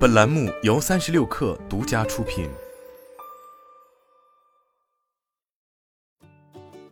本栏目由三十六氪独家出品。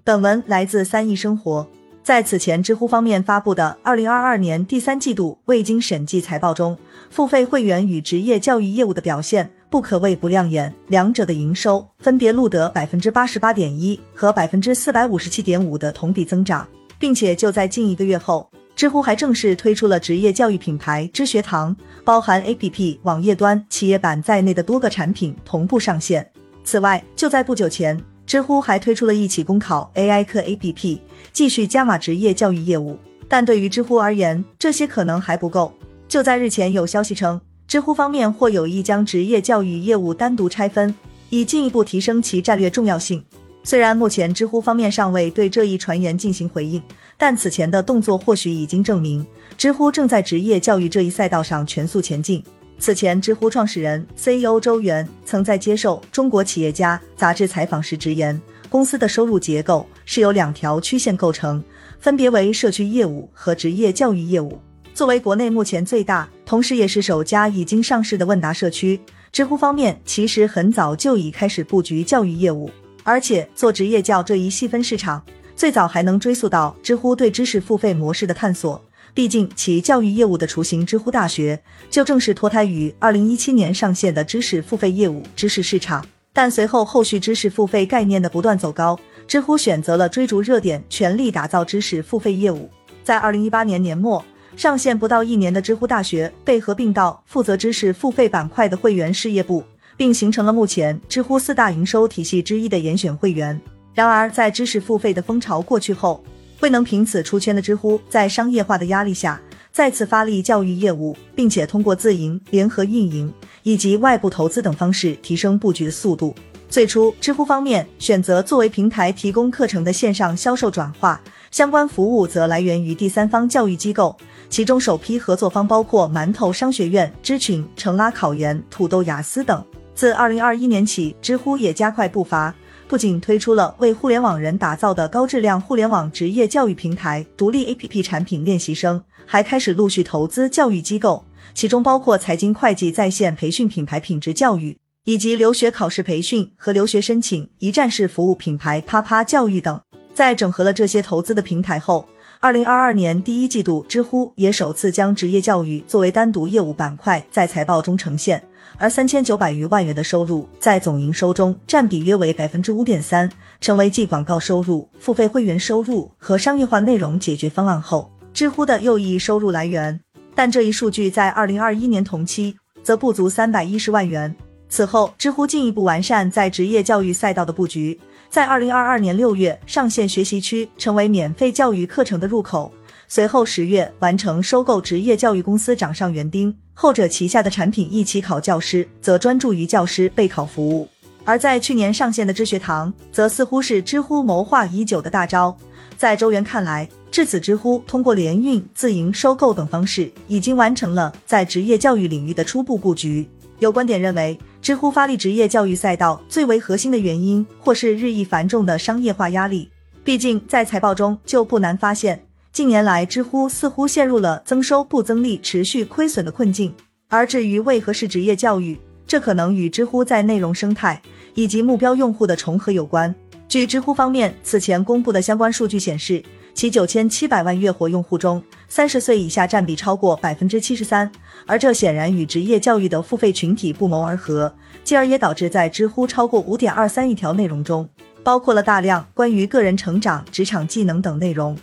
本文来自三亿生活。在此前知乎方面发布的二零二二年第三季度未经审计财报中，付费会员与职业教育业务的表现不可谓不亮眼，两者的营收分别录得百分之八十八点一和百分之四百五十七点五的同比增长，并且就在近一个月后。知乎还正式推出了职业教育品牌知学堂，包含 APP、网页端、企业版在内的多个产品同步上线。此外，就在不久前，知乎还推出了一起公考 AI 课 APP，继续加码职业教育业务。但对于知乎而言，这些可能还不够。就在日前，有消息称，知乎方面或有意将职业教育业务单独拆分，以进一步提升其战略重要性。虽然目前知乎方面尚未对这一传言进行回应，但此前的动作或许已经证明，知乎正在职业教育这一赛道上全速前进。此前，知乎创始人 CEO 周源曾在接受《中国企业家》杂志采访时直言，公司的收入结构是由两条曲线构成，分别为社区业务和职业教育业务。作为国内目前最大，同时也是首家已经上市的问答社区，知乎方面其实很早就已开始布局教育业务。而且做职业教这一细分市场，最早还能追溯到知乎对知识付费模式的探索。毕竟其教育业务的雏形知乎大学，就正是脱胎于二零一七年上线的知识付费业务知识市场。但随后后续知识付费概念的不断走高，知乎选择了追逐热点，全力打造知识付费业务。在二零一八年年末上线不到一年的知乎大学，被合并到负责知识付费板块的会员事业部。并形成了目前知乎四大营收体系之一的严选会员。然而，在知识付费的风潮过去后，未能凭此出圈的知乎，在商业化的压力下，再次发力教育业务，并且通过自营、联合运营以及外部投资等方式提升布局的速度。最初，知乎方面选择作为平台提供课程的线上销售转化，相关服务则来源于第三方教育机构，其中首批合作方包括馒头商学院、知群、成拉考研、土豆雅思等。自二零二一年起，知乎也加快步伐，不仅推出了为互联网人打造的高质量互联网职业教育平台独立 APP 产品练习生，还开始陆续投资教育机构，其中包括财经会计在线培训品牌品质教育，以及留学考试培训和留学申请一站式服务品牌啪啪教育等。在整合了这些投资的平台后，二零二二年第一季度，知乎也首次将职业教育作为单独业务板块在财报中呈现。而三千九百余万元的收入，在总营收中占比约为百分之五点三，成为继广告收入、付费会员收入和商业化内容解决方案后，知乎的又一收入来源。但这一数据在二零二一年同期则不足三百一十万元。此后，知乎进一步完善在职业教育赛道的布局，在二零二二年六月上线学习区，成为免费教育课程的入口。随后十月完成收购职业教育公司掌上园丁，后者旗下的产品一起考教师则专注于教师备考服务。而在去年上线的知学堂，则似乎是知乎谋划已久的大招。在周元看来，至此知乎通过联运、自营、收购等方式，已经完成了在职业教育领域的初步布局。有观点认为，知乎发力职业教育赛道最为核心的原因，或是日益繁重的商业化压力。毕竟在财报中就不难发现。近年来，知乎似乎陷入了增收不增利、持续亏损的困境。而至于为何是职业教育，这可能与知乎在内容生态以及目标用户的重合有关。据知乎方面此前公布的相关数据显示，其九千七百万月活用户中，三十岁以下占比超过百分之七十三，而这显然与职业教育的付费群体不谋而合，继而也导致在知乎超过五点二三亿条内容中，包括了大量关于个人成长、职场技能等内容。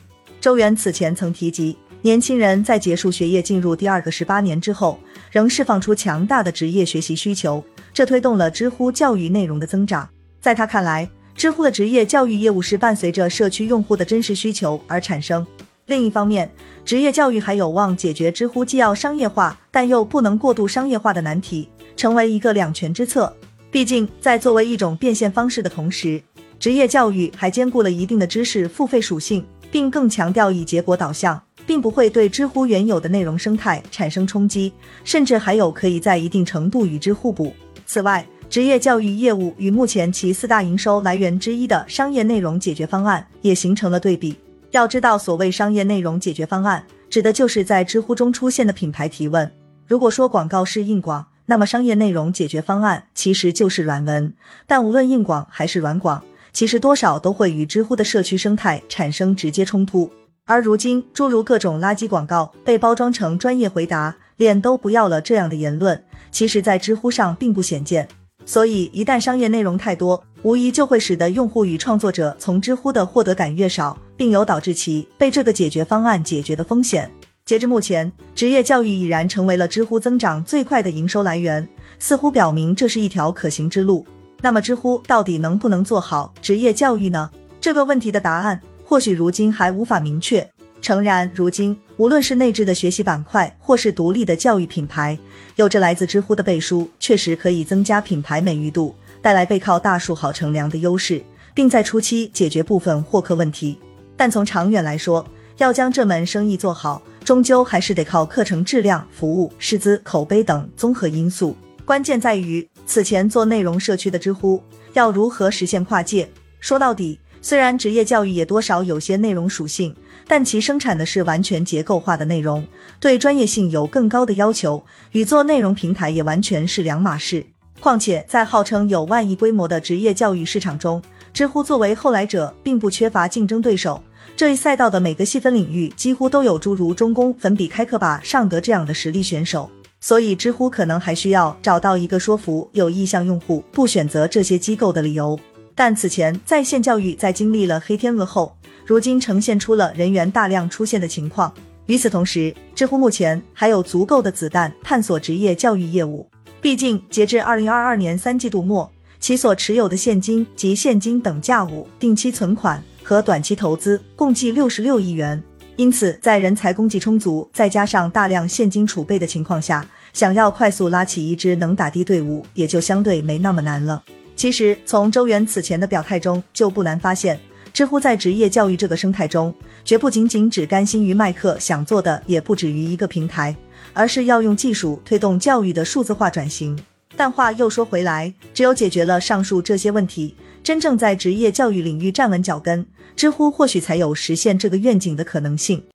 周元此前曾提及，年轻人在结束学业进入第二个十八年之后，仍释放出强大的职业学习需求，这推动了知乎教育内容的增长。在他看来，知乎的职业教育业务是伴随着社区用户的真实需求而产生。另一方面，职业教育还有望解决知乎既要商业化，但又不能过度商业化的难题，成为一个两全之策。毕竟，在作为一种变现方式的同时，职业教育还兼顾了一定的知识付费属性。并更强调以结果导向，并不会对知乎原有的内容生态产生冲击，甚至还有可以在一定程度与之互补。此外，职业教育业务与目前其四大营收来源之一的商业内容解决方案也形成了对比。要知道，所谓商业内容解决方案，指的就是在知乎中出现的品牌提问。如果说广告是硬广，那么商业内容解决方案其实就是软文。但无论硬广还是软广，其实多少都会与知乎的社区生态产生直接冲突。而如今，诸如各种垃圾广告被包装成专业回答，脸都不要了这样的言论，其实，在知乎上并不鲜见。所以，一旦商业内容太多，无疑就会使得用户与创作者从知乎的获得感越少，并有导致其被这个解决方案解决的风险。截至目前，职业教育已然成为了知乎增长最快的营收来源，似乎表明这是一条可行之路。那么，知乎到底能不能做好职业教育呢？这个问题的答案或许如今还无法明确。诚然，如今无论是内置的学习板块，或是独立的教育品牌，有着来自知乎的背书，确实可以增加品牌美誉度，带来背靠大树好乘凉的优势，并在初期解决部分获客问题。但从长远来说，要将这门生意做好，终究还是得靠课程质量、服务、师资、口碑等综合因素。关键在于此前做内容社区的知乎要如何实现跨界。说到底，虽然职业教育也多少有些内容属性。但其生产的是完全结构化的内容，对专业性有更高的要求，与做内容平台也完全是两码事。况且，在号称有万亿规模的职业教育市场中，知乎作为后来者，并不缺乏竞争对手。这一赛道的每个细分领域几乎都有诸如中公、粉笔、开课吧、尚德这样的实力选手，所以知乎可能还需要找到一个说服有意向用户不选择这些机构的理由。但此前在线教育在经历了黑天鹅后。如今呈现出了人员大量出现的情况。与此同时，知乎目前还有足够的子弹探索职业教育业务。毕竟，截至二零二二年三季度末，其所持有的现金及现金等价物、定期存款和短期投资共计六十六亿元。因此，在人才供给充足，再加上大量现金储备的情况下，想要快速拉起一支能打的队伍，也就相对没那么难了。其实，从周元此前的表态中，就不难发现。知乎在职业教育这个生态中，绝不仅仅只甘心于卖课，想做的也不止于一个平台，而是要用技术推动教育的数字化转型。但话又说回来，只有解决了上述这些问题，真正在职业教育领域站稳脚跟，知乎或许才有实现这个愿景的可能性。